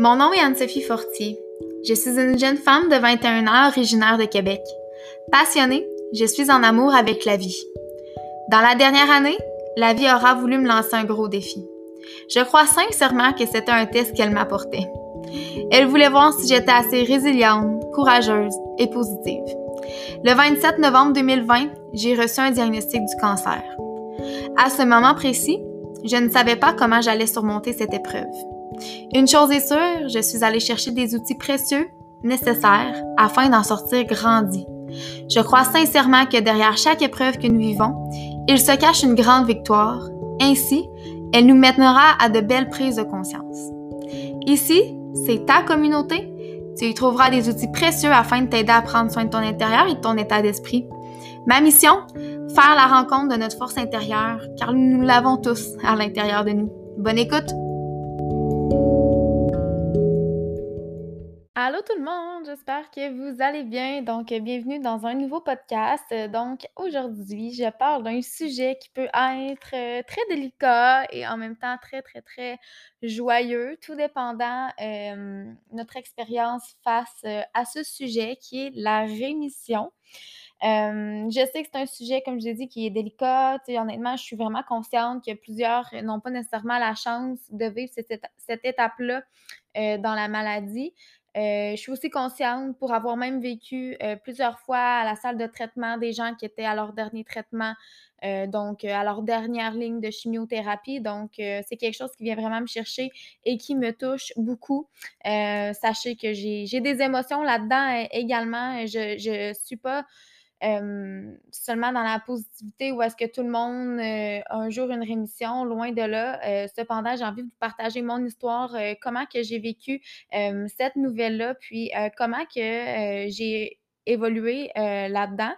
Mon nom est Anne-Sophie Fortier. Je suis une jeune femme de 21 ans originaire de Québec. Passionnée, je suis en amour avec la vie. Dans la dernière année, la vie aura voulu me lancer un gros défi. Je crois sincèrement que c'était un test qu'elle m'apportait. Elle voulait voir si j'étais assez résiliente, courageuse et positive. Le 27 novembre 2020, j'ai reçu un diagnostic du cancer. À ce moment précis, je ne savais pas comment j'allais surmonter cette épreuve. Une chose est sûre, je suis allée chercher des outils précieux nécessaires afin d'en sortir grandi. Je crois sincèrement que derrière chaque épreuve que nous vivons, il se cache une grande victoire. Ainsi, elle nous mènera à de belles prises de conscience. Ici, c'est ta communauté. Tu y trouveras des outils précieux afin de t'aider à prendre soin de ton intérieur et de ton état d'esprit. Ma mission, faire la rencontre de notre force intérieure, car nous l'avons tous à l'intérieur de nous. Bonne écoute! Allô tout le monde, j'espère que vous allez bien. Donc, bienvenue dans un nouveau podcast. Donc, aujourd'hui, je parle d'un sujet qui peut être euh, très délicat et en même temps très, très, très joyeux, tout dépendant euh, notre expérience face euh, à ce sujet qui est la rémission. je sais que c'est un sujet, comme je l'ai dit, qui est délicat. Et honnêtement, je suis vraiment consciente que plusieurs n'ont pas nécessairement la chance de vivre cette, cette étape-là dans la maladie. Euh, je suis aussi consciente pour avoir même vécu euh, plusieurs fois à la salle de traitement des gens qui étaient à leur dernier traitement, euh, donc à leur dernière ligne de chimiothérapie. Donc, c'est quelque chose qui vient vraiment me chercher et qui me touche beaucoup. sachez que j'ai des émotions là-dedans également. Je ne suis pas seulement dans la positivité ou est-ce que tout le monde a un jour une rémission, loin de là. Euh, cependant, j'ai envie de vous partager mon histoire, euh, comment que j'ai vécu cette nouvelle-là, puis euh, comment que j'ai évolué là-dedans.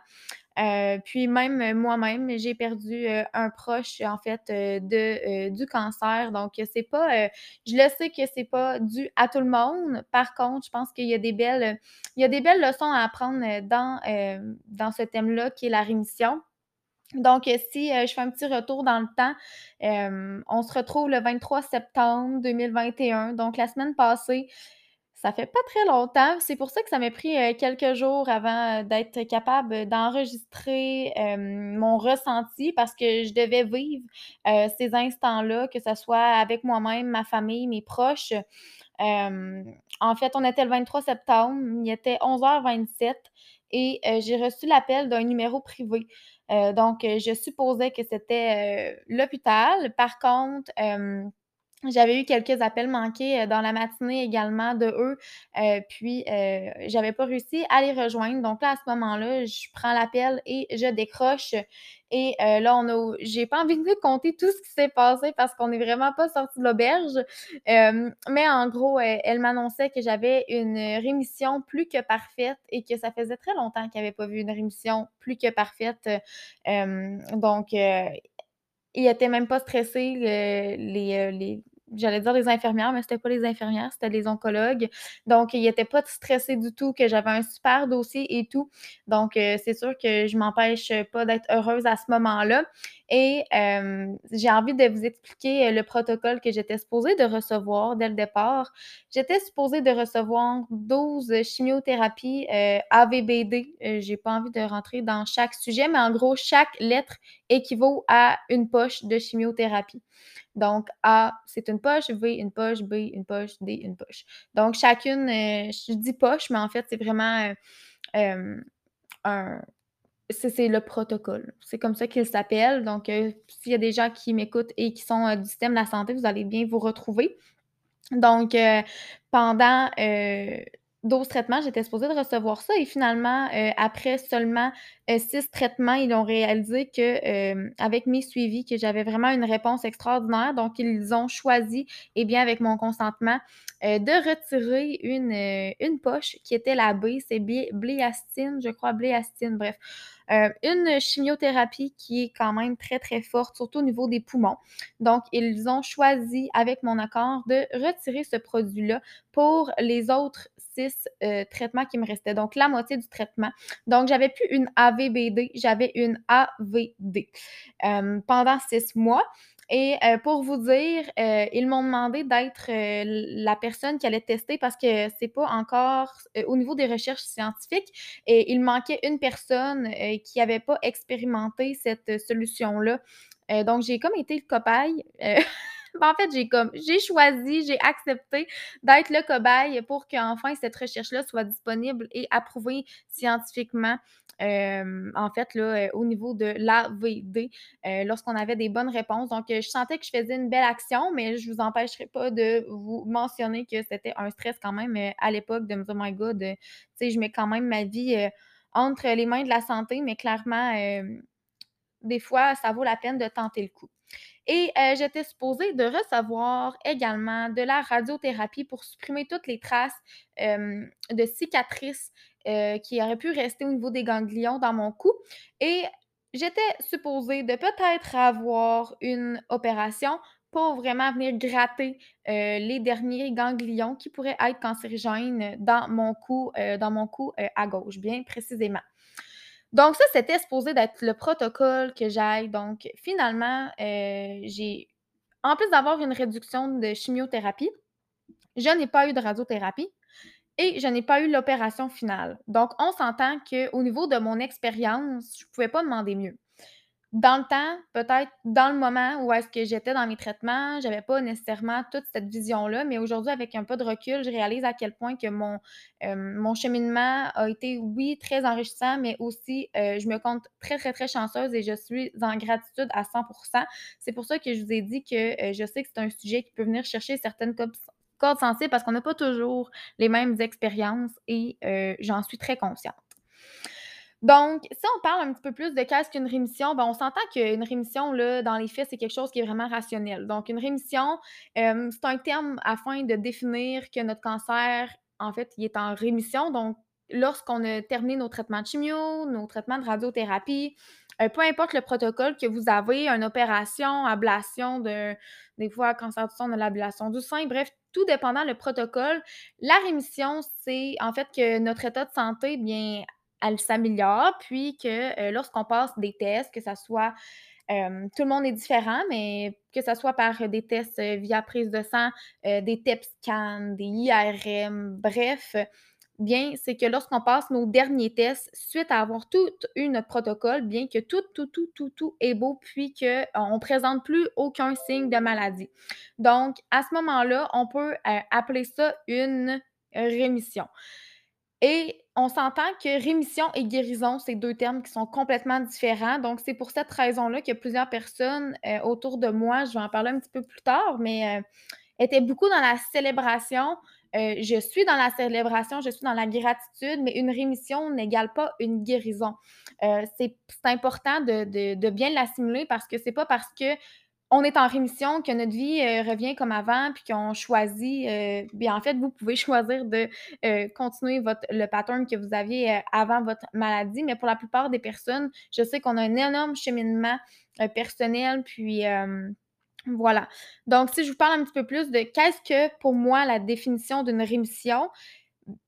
Euh, puis même moi-même, j'ai perdu euh, un proche en fait euh, de du cancer. Donc c'est pas, je le sais que c'est pas dû à tout le monde. Par contre, je pense qu'il y a des belles, il y a des belles leçons à apprendre dans dans ce thème-là qui est la rémission. Donc, si je fais un petit retour dans le temps, on se retrouve le 23 septembre 2021, donc la semaine passée. Ça fait pas très longtemps. C'est pour ça que ça m'a pris euh, quelques jours avant euh, d'être capable d'enregistrer euh, mon ressenti parce que je devais vivre ces instants-là, que ce soit avec moi-même, ma famille, mes proches. en fait, on était le 23 septembre, il était 11h27 et j'ai reçu l'appel d'un numéro privé. donc, je supposais que c'était l'hôpital. Par contre, j'avais eu quelques appels manqués euh, dans la matinée également de eux, euh, puis euh, j'avais pas réussi à les rejoindre. Donc là, à ce moment-là, je prends l'appel et je décroche. Et là, on a, j'ai pas envie de compter tout ce qui s'est passé parce qu'on n'est vraiment pas sorti de l'auberge. mais en gros, elle m'annonçait que j'avais une rémission plus que parfaite et que ça faisait très longtemps qu'il n'y avait pas vu une rémission plus que parfaite. donc, il était même pas stressé. les, j'allais dire les infirmières, mais c'était pas les infirmières, c'était les oncologues. Donc, il était pas stressé du tout, que j'avais un super dossier et tout. Donc, euh, c'est sûr que je m'empêche pas d'être heureuse à ce moment-là. Et euh, j'ai envie de vous expliquer euh, le protocole que j'étais supposée de recevoir dès le départ. J'étais supposée de recevoir 12 chimiothérapies AVBD. j'ai pas envie de rentrer dans chaque sujet, mais en gros, chaque lettre équivaut à une poche de chimiothérapie. Donc, A, c'est une poche, V, une poche, B, une poche, D, une poche. Donc, chacune, euh, je dis poche, mais en fait, c'est vraiment euh, un. C'est le protocole. C'est comme ça qu'il s'appelle. Donc, euh, s'il y a des gens qui m'écoutent et qui sont du système de la santé, vous allez bien vous retrouver. Donc, pendant 12 traitements, j'étais supposée de recevoir ça et finalement, euh, après seulement euh, six traitements, ils ont réalisé que euh, avec mes suivis, que j'avais vraiment une réponse extraordinaire. Donc, ils ont choisi, et eh bien avec mon consentement, de retirer une, une poche qui était la B, c'est bléastine, je crois, bléastine, bref. une chimiothérapie qui est quand même très, très forte, surtout au niveau des poumons. Donc, ils ont choisi, avec mon accord, de retirer ce produit-là pour les autres six euh, traitements qui me restaient. Donc, la moitié du traitement. Donc, j'avais plus une J'avais une AVD euh, pendant six mois. Et euh, pour vous dire, euh, ils m'ont demandé d'être la personne qui allait tester parce que c'est pas encore au niveau des recherches scientifiques et il manquait une personne qui avait pas expérimenté cette solution-là. donc j'ai comme été le cobaye. Ben, en fait, j'ai choisi, j'ai accepté d'être le cobaye pour qu'enfin cette recherche-là soit disponible et approuvée scientifiquement. en fait, là, au niveau de l'AVD, euh, lorsqu'on avait des bonnes réponses. Donc, je sentais que je faisais une belle action, mais je ne vous empêcherai pas de vous mentionner que c'était un stress quand même euh, à l'époque de me dire, my God, tu sais, je mets quand même ma vie euh, entre les mains de la santé, mais clairement, des fois, ça vaut la peine de tenter le coup. Et euh, j'étais supposée de recevoir également de la radiothérapie pour supprimer toutes les traces de cicatrices euh, qui auraient pu rester au niveau des ganglions dans mon cou. Et j'étais supposée de peut-être avoir une opération pour vraiment venir gratter euh, les derniers ganglions qui pourraient être cancérigènes dans mon cou, dans mon cou à gauche, bien précisément. Donc ça, c'était supposé d'être le protocole que j'aille. Donc finalement, euh, j'ai en plus d'avoir une réduction de chimiothérapie, je n'ai pas eu de radiothérapie et je n'ai pas eu l'opération finale. Donc on s'entend qu'au niveau de mon expérience, je ne pouvais pas demander mieux dans le temps, peut-être dans le moment où est-ce que j'étais dans mes traitements, j'avais pas nécessairement toute cette vision-là, mais aujourd'hui, avec un peu de recul, je réalise à quel point que mon, euh, cheminement a été, oui, très enrichissant, mais aussi, euh, je me compte très, très, très chanceuse et je suis en gratitude à 100% C'est pour ça que je vous ai dit que euh, je sais que c'est un sujet qui peut venir chercher certaines cordes sensibles parce qu'on n'a pas toujours les mêmes expériences et j'en suis très consciente. Donc, si on parle un petit peu plus de qu'est-ce qu'une rémission, ben, on s'entend qu'une rémission, là, dans les faits, c'est quelque chose qui est vraiment rationnel. Donc, une rémission, euh, c'est un terme afin de définir que notre cancer, en fait, il est en rémission. Donc, lorsqu'on a terminé nos traitements de chimio, nos traitements de radiothérapie, euh, peu importe le protocole que vous avez, une opération, ablation de, des fois, cancer du sein, a l'ablation du sein, bref, tout dépendant le protocole, la rémission, c'est en fait que notre état de santé, bien, elle s'améliore, puis que euh, lorsqu'on passe des tests, que ça soit euh, tout le monde est différent, mais que ce soit par des tests euh, via prise de sang, des TEP scans, des IRM, bref, bien, c'est que lorsqu'on passe nos derniers tests, suite à avoir tout eu protocole, bien que tout, tout, tout, tout, tout est beau, puis qu'on ne présente plus aucun signe de maladie. Donc, à ce moment-là, on peut appeler ça une rémission. Et on s'entend que rémission et guérison, c'est deux termes qui sont complètement différents. Donc, c'est pour cette raison-là que plusieurs personnes euh, autour de moi, je vais en parler un petit peu plus tard, mais euh, étaient beaucoup dans la célébration. Euh, je suis dans la célébration, je suis dans la gratitude, mais une rémission n'égale pas une guérison. c'est important de, de bien l'assimiler parce que c'est pas parce que on est en rémission, que notre vie euh, revient comme avant, puis qu'on choisit, euh, bien en fait, vous pouvez choisir de euh, continuer le pattern que vous aviez avant votre maladie, mais pour la plupart des personnes, je sais qu'on a un énorme cheminement personnel, puis voilà. Donc, si je vous parle un petit peu plus de qu'est-ce que pour moi la définition d'une rémission,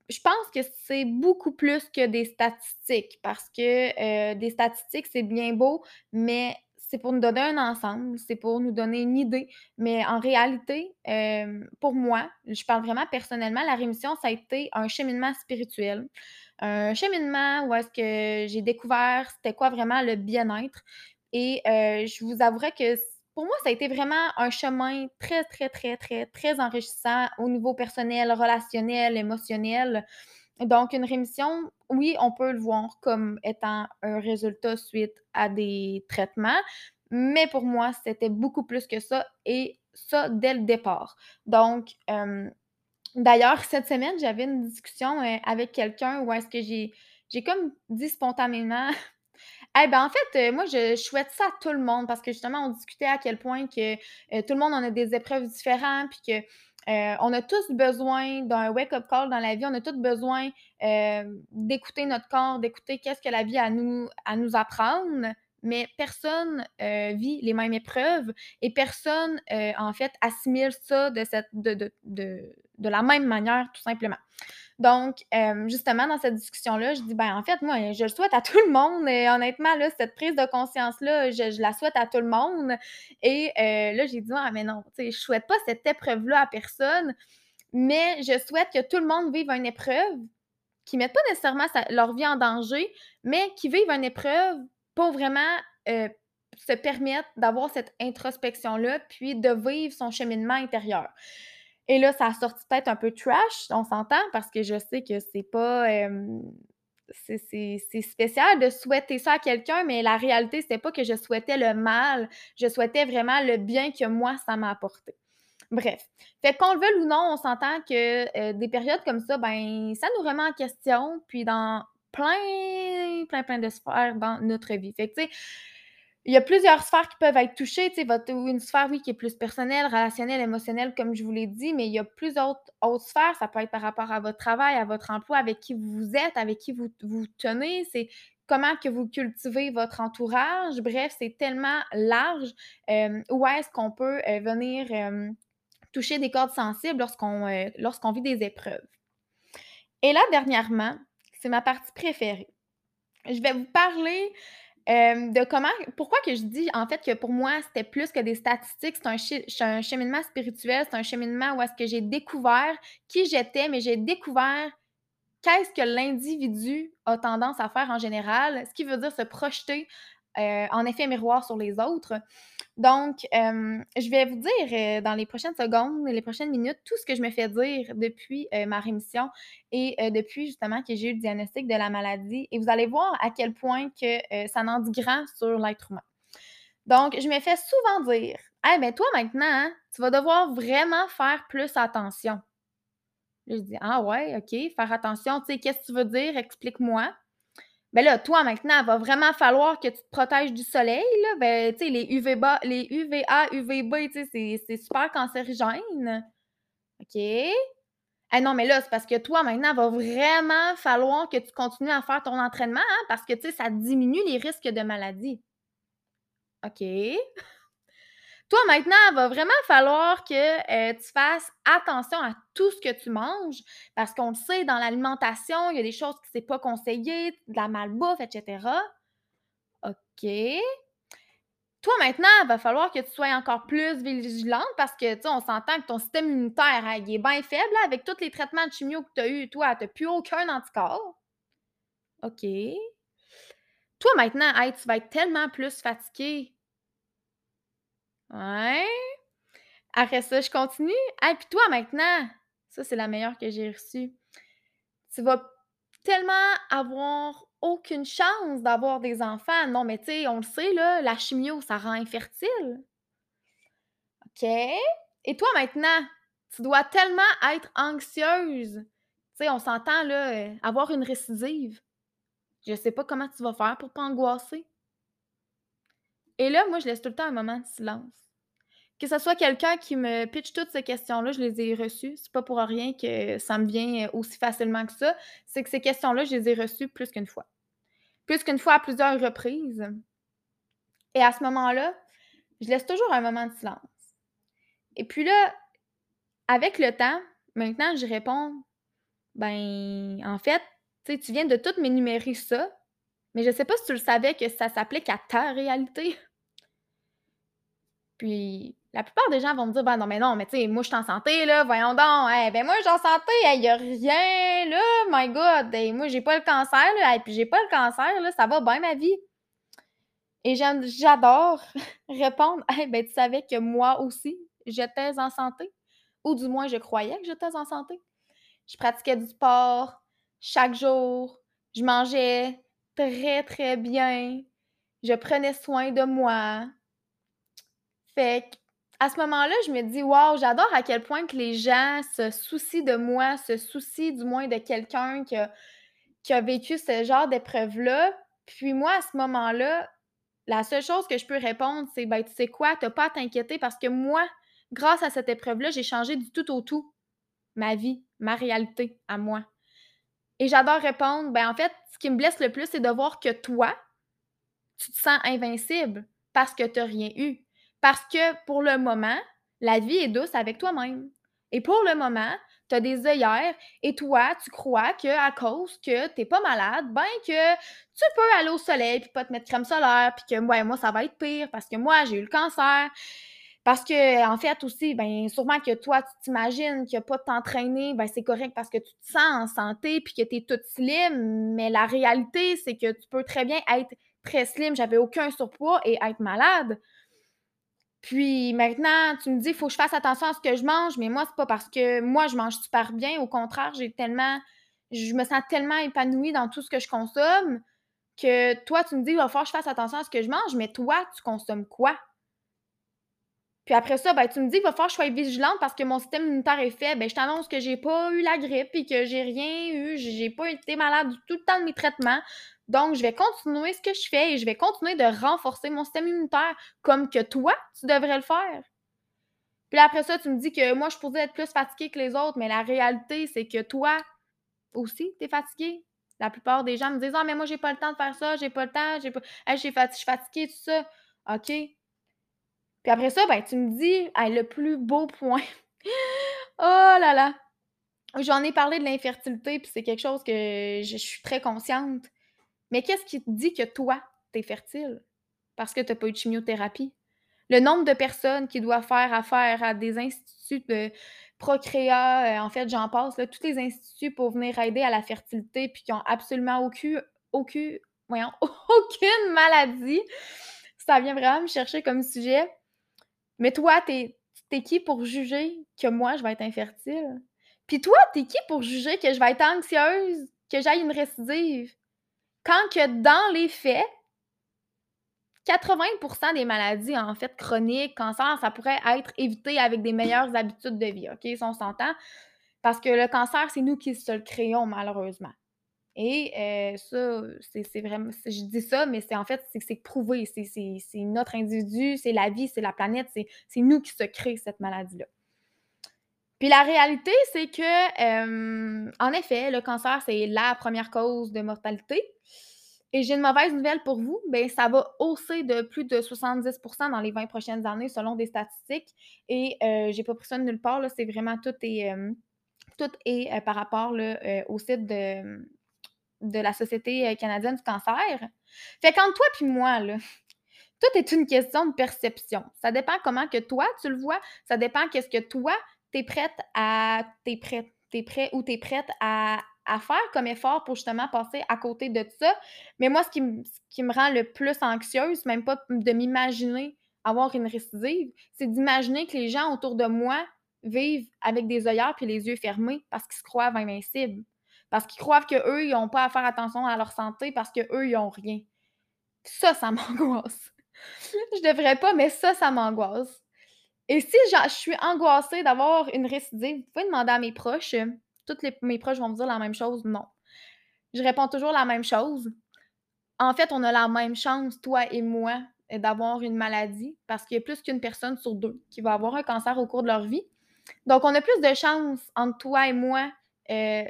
je pense que c'est beaucoup plus que des statistiques parce que des statistiques, c'est bien beau, mais c'est pour nous donner un ensemble, c'est pour nous donner une idée. Mais en réalité, pour moi, je parle vraiment personnellement, la rémission, ça a été un cheminement spirituel. Un cheminement où est-ce que j'ai découvert c'était quoi vraiment le bien-être. Et je vous avouerai que pour moi, ça a été vraiment un chemin très, très, très, très, très enrichissant au niveau personnel, relationnel, émotionnel. Donc, une rémission, oui, on peut le voir comme étant un résultat suite à des traitements, mais pour moi, c'était beaucoup plus que ça et ça dès le départ. Donc, d'ailleurs, cette semaine, j'avais une discussion euh, avec quelqu'un où est-ce que j'ai, j'ai comme dit spontanément, eh ben en fait, euh, moi, je, souhaite ça à tout le monde parce que justement, on discutait à quel point que euh, tout le monde en a des épreuves différentes, puis que euh, on a tous besoin d'un wake-up call dans la vie. On a tous besoin euh, d'écouter notre corps, d'écouter qu'est-ce que la vie a à nous, apprendre. Mais personne euh, vit les mêmes épreuves et personne, en fait, assimile ça de, cette, de, de la même manière, tout simplement. Donc, justement, dans cette discussion-là, je dis: «Ben, en fait, moi, je le souhaite à tout le monde et honnêtement, là, cette prise de conscience-là, je la souhaite à tout le monde» et là, j'ai dit: «Ah mais non, tu sais, je souhaite pas cette épreuve-là à personne, mais je souhaite que tout le monde vive une épreuve, qui mette pas nécessairement leur vie en danger, mais qui vivent une épreuve pour vraiment, se permettre d'avoir cette introspection-là, puis de vivre son cheminement intérieur». Et là, ça a sorti peut-être un peu trash, on s'entend, parce que je sais que c'est pas, c'est spécial de souhaiter ça à quelqu'un, mais la réalité, c'était pas que je souhaitais le mal, je souhaitais vraiment le bien que moi, ça m'a apporté. Bref, fait qu'on le veuille ou non, on s'entend que, des périodes comme ça, ben, ça nous remet en question, puis dans plein, plein, plein de dans notre vie. Fait que, tu sais, il y a plusieurs sphères qui peuvent être touchées, votre une sphère, oui, qui est plus personnelle, relationnelle, émotionnelle, comme je vous l'ai dit, mais il y a plusieurs autres, autres sphères. Ça peut être par rapport à votre travail, à votre emploi, avec qui vous êtes, avec qui vous vous tenez. C'est comment que vous cultivez votre entourage. Bref, c'est tellement large. où est-ce qu'on peut venir toucher des cordes sensibles lorsqu'on lorsqu'on vit des épreuves? Et là, dernièrement, c'est ma partie préférée. Je vais vous parler de comment pourquoi que je dis, en fait, que pour moi, c'était plus que des statistiques, c'est un cheminement spirituel, c'est un cheminement où est-ce que j'ai découvert qui j'étais, mais j'ai découvert qu'est-ce que l'individu a tendance à faire en général, ce qui veut dire se projeter, en effet miroir sur les autres. Donc, je vais vous dire, dans les prochaines secondes, les prochaines minutes, tout ce que je me fais dire depuis, ma rémission et depuis justement que j'ai eu le diagnostic de la maladie et vous allez voir à quel point que, ça n'en dit grand sur l'être humain. Donc, je me fais souvent dire: «Hey, ben toi maintenant, hein, tu vas devoir vraiment faire plus attention». je dis: «Ah ouais, OK, faire attention, tu sais, qu'est-ce que tu veux dire? Explique-moi». Ben là, toi, maintenant, il va vraiment falloir que tu te protèges du soleil, là. Ben, tu sais, les les UVA, UVB, c'est super cancérigène. OK. Ah non, mais là, c'est parce que toi, maintenant, il va vraiment falloir que tu continues à faire ton entraînement, hein, parce que, tu sais, ça diminue les risques de maladie. OK. Toi, maintenant, il va vraiment falloir que euh, tu fasses attention à tout ce que tu manges parce qu'on le sait, dans l'alimentation, il y a des choses qui ne sont pas conseillées, de la malbouffe, etc. OK. Toi, maintenant, il va falloir que tu sois encore plus vigilante parce que, tu on s'entend que ton système immunitaire, hein, il est bien faible avec tous les traitements de chimio que tu as eu. Toi, tu n'as plus aucun anticorps. OK. Toi, maintenant, tu vas être tellement plus fatigué Ouais. Après ça, je continue. Ah, puis toi maintenant, ça c'est la meilleure que j'ai reçue. Tu vas tellement avoir aucune chance d'avoir des enfants. Non, mais tu sais, on le sait, là, la chimio, ça rend infertile. OK. Et toi maintenant, tu dois tellement être anxieuse. Tu sais, on s'entend, là, euh, avoir une récidive. Je sais pas comment tu vas faire pour pas angoisser. Et là, moi, je laisse tout le temps un moment de silence. Que ce soit quelqu'un qui me pitch toutes ces questions-là, je les ai reçues. C'est pas pour rien que ça me vient aussi facilement que ça. C'est que ces questions-là, je les ai reçues plus qu'une fois. Plus qu'une fois à plusieurs reprises. Et à ce moment-là, je laisse toujours un moment de silence. Et puis là, avec le temps, maintenant, je réponds ben, en fait, tu viens de tout m'énumérer ça, mais je sais pas si tu le savais que ça s'applique à ta réalité. Puis la plupart des gens vont me dire ben non mais non mais tu sais moi je suis en santé là voyons donc. Hey, ben moi je suis en santé il y a rien là my god. Hey, moi j'ai pas le cancer là et puis j'ai pas le cancer là ça va bien ma vie. Et j'adore répondre hey, ben tu savais que moi aussi j'étais en santé? Ou du moins je croyais que j'étais en santé. Je pratiquais du sport chaque jour. Je mangeais très, très bien. Je prenais soin de moi. Fait à ce moment-là, je me dis, waouh, j'adore à quel point que les gens se soucient de moi, se soucient du moins de quelqu'un qui a, vécu ce genre d'épreuve-là. Puis moi, à ce moment-là, la seule chose que je peux répondre, c'est, ben, tu sais quoi, t'as pas à t'inquiéter parce que moi, grâce à cette épreuve-là, j'ai changé du tout au tout ma vie, ma réalité à moi. Et j'adore répondre, ben en fait, ce qui me blesse le plus, c'est de voir que toi, tu te sens invincible parce que tu rien eu. Parce que pour le moment, la vie est douce avec toi-même. Et pour le moment, tu as des œillères et toi, tu crois qu'à cause que tu n'es pas malade, ben que tu peux aller au soleil puis pas te mettre crème solaire puis que moi, ça va être pire parce que moi, j'ai eu le cancer. Parce que, en fait, aussi, ben, sûrement que toi, tu t'imagines a pas t'entraîner, ben, c'est correct parce que tu te sens en santé puis que tu es toute slim, mais la réalité, c'est que tu peux très bien être très slim, j'avais aucun surpoids et être malade. Puis maintenant, tu me dis, il faut que je fasse attention à ce que je mange, mais moi, c'est pas parce que moi, je mange super bien. Au contraire, j'ai tellement, je me sens tellement épanouie dans tout ce que je consomme que toi, tu me dis, il va falloir que je fasse attention à ce que je mange, mais toi, tu consommes quoi? Puis après ça, ben, tu me dis qu'il va falloir que je sois vigilante parce que mon système immunitaire est faible. Ben, je t'annonce que j'ai pas eu la grippe et que j'ai rien eu. J'ai pas été malade tout le temps de mes traitements. Donc, je vais continuer ce que je fais et je vais continuer de renforcer mon système immunitaire comme que toi, tu devrais le faire. Puis après ça, tu me dis que moi, je pourrais être plus fatiguée que les autres, mais la réalité, c'est que toi aussi, tu es fatigué. La plupart des gens me disent Ah, mais moi, j'ai pas le temps de faire ça, j'ai pas le temps, j'ai pas. je suis fatiguée, tout ça. OK. Puis après ça, ben, tu me dis le plus beau point. oh là là! J'en ai parlé de l'infertilité, puis c'est quelque chose que je suis très consciente. Mais qu'est-ce qui te dit que toi, tu es fertile? Parce que tu n'as pas eu de chimiothérapie. Le nombre de personnes qui doivent faire affaire à des instituts de procréa, euh, en fait, j'en passe, tous les instituts pour venir aider à la fertilité, puis qui n'ont absolument aucune, aucune maladie. Ça vient vraiment me chercher comme sujet. Mais toi, t'es es qui pour juger que moi, je vais être infertile? Puis toi, t'es qui pour juger que je vais être anxieuse, que j'aille une récidive? Quand que dans les faits, 80% des maladies, en fait, chroniques, cancer, ça pourrait être évité avec des meilleures habitudes de vie, OK? Si on s'entend? Parce que le cancer, c'est nous qui se le créons, malheureusement. Et euh, ça, c'est vraiment, je dis ça, mais c'est en fait, c'est prouvé. C'est notre individu, c'est la vie, c'est la planète, c'est nous qui se créons cette maladie-là. Puis la réalité, c'est que, en effet, le cancer, c'est la première cause de mortalité. Et j'ai une mauvaise nouvelle pour vous, bien, ça va hausser de plus de 70% dans les 20 prochaines années selon des statistiques. Et euh, j'ai pas pris ça de nulle part, c'est vraiment tout est, tout est par rapport au site de, de la Société canadienne du cancer. Fait qu'entre toi puis moi, là, tout est une question de perception. Ça dépend comment que toi, tu le vois. Ça dépend qu'est-ce que toi, tu es prête à... T'es prête, t'es prêt ou tu es prête à, faire comme effort pour justement passer à côté de ça. Mais moi, ce qui, ce qui me rend le plus anxieuse, même pas de m'imaginer avoir une récidive, c'est d'imaginer que les gens autour de moi vivent avec des œillères puis les yeux fermés parce qu'ils se croient invincibles parce qu'ils croient qu'eux, ils n'ont pas à faire attention à leur santé parce qu'eux, ils n'ont rien. Ça, ça m'angoisse. je devrais pas, mais ça, ça m'angoisse. Et si je suis angoissée d'avoir une récidive, vous pouvez demander à mes proches. Toutes mes proches vont me dire la même chose. Non. Je réponds toujours la même chose. En fait, on a la même chance, toi et moi, d'avoir une maladie parce qu'il y a plus qu'une personne sur deux qui va avoir un cancer au cours de leur vie. Donc, on a plus de chance entre toi et moi euh,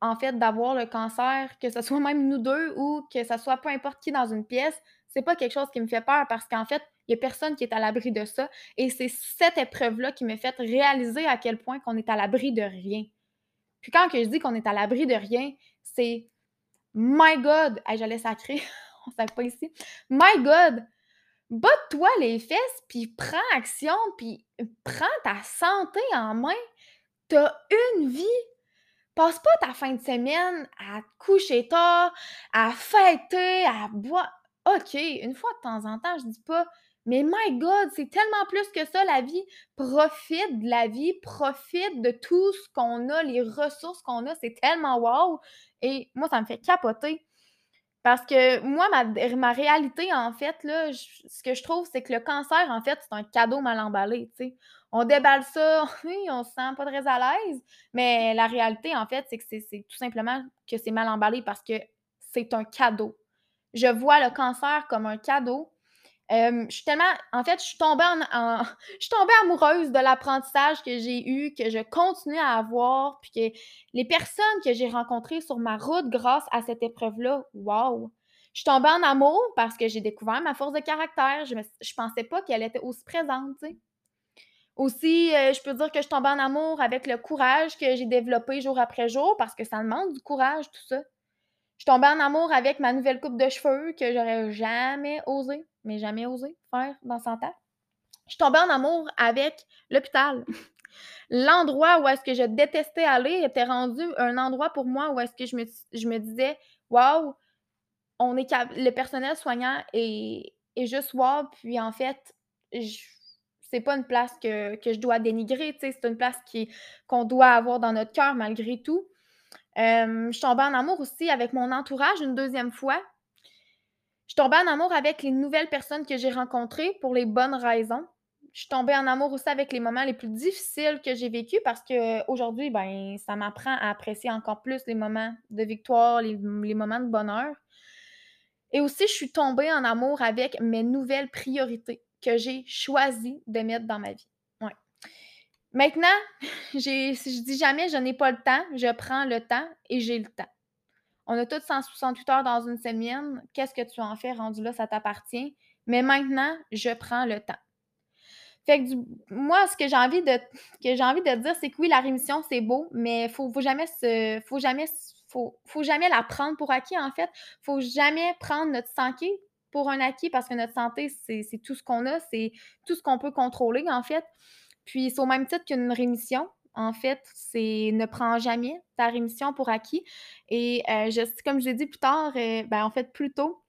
en fait, d'avoir le cancer, que ce soit même nous deux ou que ce soit peu importe qui dans une pièce, c'est pas quelque chose qui me fait peur parce qu'en fait, il n'y a personne qui est à l'abri de ça. Et c'est cette épreuve-là qui me fait réaliser à quel point qu'on est à l'abri de rien. Puis quand je dis qu'on est à l'abri de rien, c'est My God! j'allais sacrer, on ne pas ici. My God! Botte-toi les fesses, puis prends action, puis prends ta santé en main. T'as une vie, Passe pas ta fin de semaine à coucher tard, à fêter, à boire. OK, une fois de temps en temps, je dis pas, mais my God, c'est tellement plus que ça, la vie. Profite de la vie, profite de tout ce qu'on a, les ressources qu'on a, c'est tellement wow. Et moi, ça me fait capoter. Parce que moi, ma, réalité, en fait, là, ce que je trouve, c'est que le cancer, en fait, c'est un cadeau mal emballé, on déballe ça, oui, on se sent pas très à l'aise, mais la réalité, en fait, c'est que c'est tout simplement que c'est mal emballé parce que c'est un cadeau. Je vois le cancer comme un cadeau. Je suis tellement. En fait, je suis tombée, en, suis tombée amoureuse de l'apprentissage que j'ai eu, que je continue à avoir, puis que les personnes que j'ai rencontrées sur ma route grâce à cette épreuve-là, wow! Je suis tombée en amour parce que j'ai découvert ma force de caractère. Je, ne pensais pas qu'elle était aussi présente, tu sais. Aussi, euh, je peux dire que je tombe en amour avec le courage que j'ai développé jour après jour parce que ça demande du courage, tout ça. Je tombée en amour avec ma nouvelle coupe de cheveux que j'aurais jamais osé, mais jamais osé faire dans 100 ans. Je suis tombée en amour avec l'hôpital. L'endroit où est-ce que je détestais aller était rendu un endroit pour moi où est-ce que je me, je me disais, waouh, on est le personnel soignant est, est juste wow, puis en fait, c'est pas une place que, je dois dénigrer, c'est une place qu'on doit avoir dans notre cœur malgré tout. Euh, je suis tombée en amour aussi avec mon entourage une deuxième fois. Je suis tombée en amour avec les nouvelles personnes que j'ai rencontrées pour les bonnes raisons. Je suis tombée en amour aussi avec les moments les plus difficiles que j'ai vécus parce qu'aujourd'hui, ben, ça m'apprend à apprécier encore plus les moments de victoire, les, moments de bonheur. Et aussi, je suis tombée en amour avec mes nouvelles priorités que j'ai choisi de mettre dans ma vie. Maintenant, si je dis jamais je n'ai pas le temps, je prends le temps et j'ai le temps. On a toutes 168 heures dans une semaine. Qu'est-ce que tu en fais rendu là, ça t'appartient. Mais maintenant, je prends le temps. Fait moi, ce que j'ai envie de dire, c'est que oui, la rémission, c'est beau, mais faut, faut jamais se. Faut jamais. Faut, faut jamais la prendre pour acquis, en fait. Faut jamais prendre notre santé pour un acquis parce que notre santé, c'est tout ce qu'on a, c'est tout ce qu'on peut contrôler, en fait. Puis c'est au même titre qu'une rémission. En fait, c'est ne prends jamais ta rémission pour acquis. Et euh, comme je l'ai dit plus tard, euh, ben, en fait, plus tôt,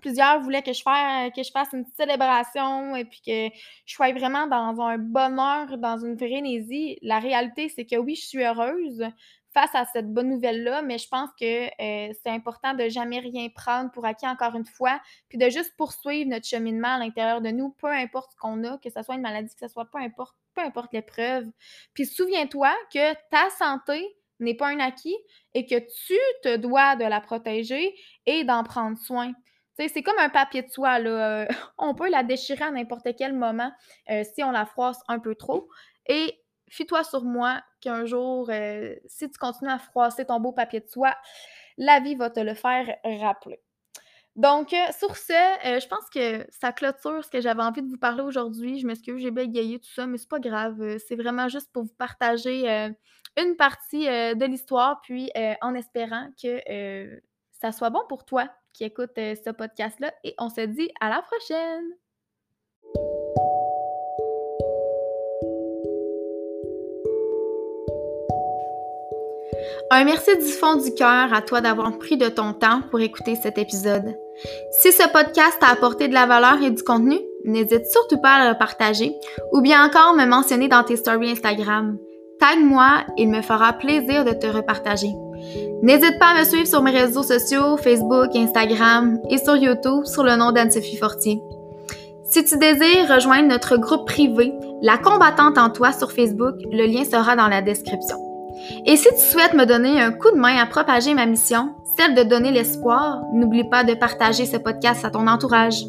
plusieurs voulaient que je, fasse, que je fasse une célébration et puis que je sois vraiment dans un bonheur, dans une frénésie. La réalité, c'est que oui, je suis heureuse, face à cette bonne nouvelle-là, mais je pense que euh, c'est important de jamais rien prendre pour acquis encore une fois, puis de juste poursuivre notre cheminement à l'intérieur de nous, peu importe ce qu'on a, que ce soit une maladie, que ce soit peu importe, peu importe l'épreuve. Puis souviens-toi que ta santé n'est pas un acquis et que tu te dois de la protéger et d'en prendre soin. C'est comme un papier de soie, là. on peut la déchirer à n'importe quel moment euh, si on la froisse un peu trop. Et fie-toi sur moi qu'un jour, euh, si tu continues à froisser ton beau papier de soie, la vie va te le faire rappeler. Donc, euh, sur ce, euh, je pense que ça clôture ce que j'avais envie de vous parler aujourd'hui. Je m'excuse, j'ai bégayé tout ça, mais c'est pas grave. c'est vraiment juste pour vous partager une partie de l'histoire, puis en espérant que ça soit bon pour toi qui écoute ce podcast-là. Et on se dit à la prochaine! Un merci du fond du cœur à toi d'avoir pris de ton temps pour écouter cet épisode. Si ce podcast t'a apporté de la valeur et du contenu, n'hésite surtout pas à le partager ou bien encore me mentionner dans tes stories Instagram. Tag-moi, il me fera plaisir de te repartager. N'hésite pas à me suivre sur mes réseaux sociaux, Facebook, Instagram et sur YouTube sur le nom d'Anne-Sophie Fortier. Si tu désires rejoindre notre groupe privé, La combattante en toi sur Facebook, le lien sera dans la description. Et si tu souhaites me donner un coup de main à propager ma mission, celle de donner l'espoir, n'oublie pas de partager ce podcast à ton entourage.